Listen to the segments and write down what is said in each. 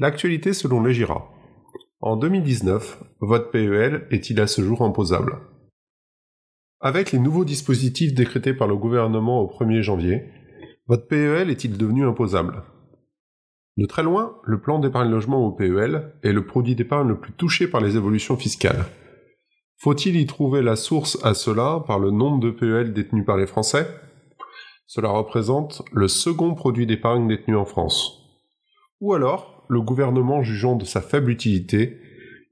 L'actualité selon le GIRA. En 2019, votre PEL est-il à ce jour imposable? Avec les nouveaux dispositifs décrétés par le gouvernement au 1er janvier, votre PEL est-il devenu imposable? De très loin, le plan d'épargne logement au PEL est le produit d'épargne le plus touché par les évolutions fiscales. Faut-il y trouver la source à cela par le nombre de PEL détenus par les Français? Cela représente le second produit d'épargne détenu en France. Ou alors, le gouvernement jugeant de sa faible utilité,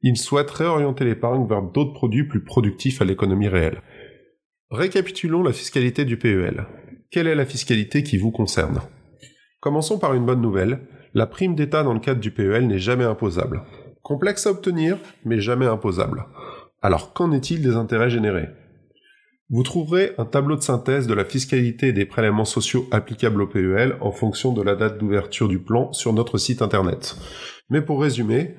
il souhaite réorienter l'épargne vers d'autres produits plus productifs à l'économie réelle. Récapitulons la fiscalité du PEL. Quelle est la fiscalité qui vous concerne? Commençons par une bonne nouvelle. La prime d'État dans le cadre du PEL n'est jamais imposable. Complexe à obtenir, mais jamais imposable. Alors qu'en est-il des intérêts générés? Vous trouverez un tableau de synthèse de la fiscalité des prélèvements sociaux applicables au PEL en fonction de la date d'ouverture du plan sur notre site internet. Mais pour résumer,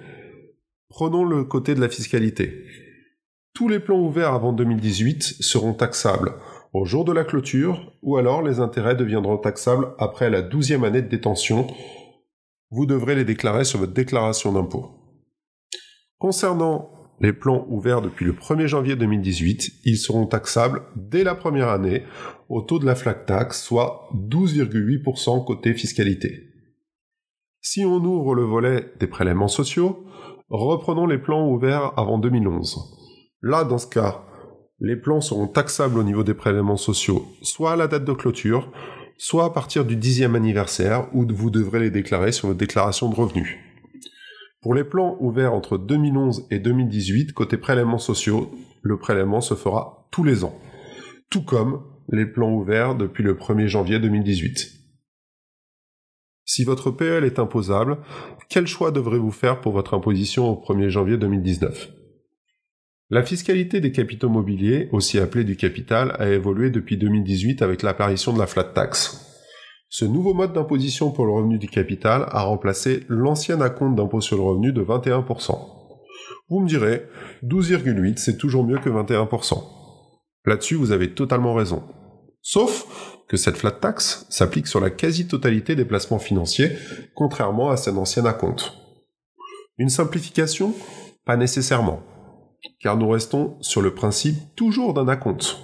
prenons le côté de la fiscalité. Tous les plans ouverts avant 2018 seront taxables au jour de la clôture ou alors les intérêts deviendront taxables après la douzième année de détention. Vous devrez les déclarer sur votre déclaration d'impôt. Concernant les plans ouverts depuis le 1er janvier 2018, ils seront taxables dès la première année au taux de la flat tax, soit 12,8% côté fiscalité. Si on ouvre le volet des prélèvements sociaux, reprenons les plans ouverts avant 2011. Là, dans ce cas, les plans seront taxables au niveau des prélèvements sociaux, soit à la date de clôture, soit à partir du dixième anniversaire, où vous devrez les déclarer sur votre déclaration de revenus. Pour les plans ouverts entre 2011 et 2018, côté prélèvements sociaux, le prélèvement se fera tous les ans. Tout comme les plans ouverts depuis le 1er janvier 2018. Si votre PEL est imposable, quel choix devrez-vous faire pour votre imposition au 1er janvier 2019 La fiscalité des capitaux mobiliers, aussi appelée du capital, a évolué depuis 2018 avec l'apparition de la flat tax. Ce nouveau mode d'imposition pour le revenu du capital a remplacé l'ancien acompte d'impôt sur le revenu de 21%. Vous me direz, 12,8 c'est toujours mieux que 21%. Là-dessus, vous avez totalement raison. Sauf que cette flat tax s'applique sur la quasi-totalité des placements financiers, contrairement à cet ancien acompte. Une simplification? Pas nécessairement, car nous restons sur le principe toujours d'un acompte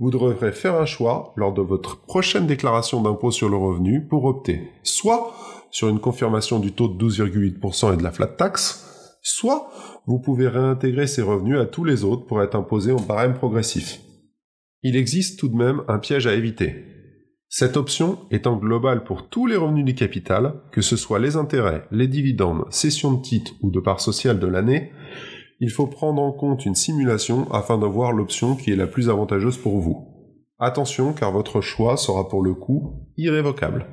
vous devrez faire un choix lors de votre prochaine déclaration d'impôt sur le revenu pour opter soit sur une confirmation du taux de 12,8% et de la flat tax, soit vous pouvez réintégrer ces revenus à tous les autres pour être imposés en barème progressif. Il existe tout de même un piège à éviter. Cette option étant globale pour tous les revenus du capital, que ce soit les intérêts, les dividendes, cessions de titres ou de parts sociales de l'année, il faut prendre en compte une simulation afin de voir l'option qui est la plus avantageuse pour vous. Attention car votre choix sera pour le coup irrévocable.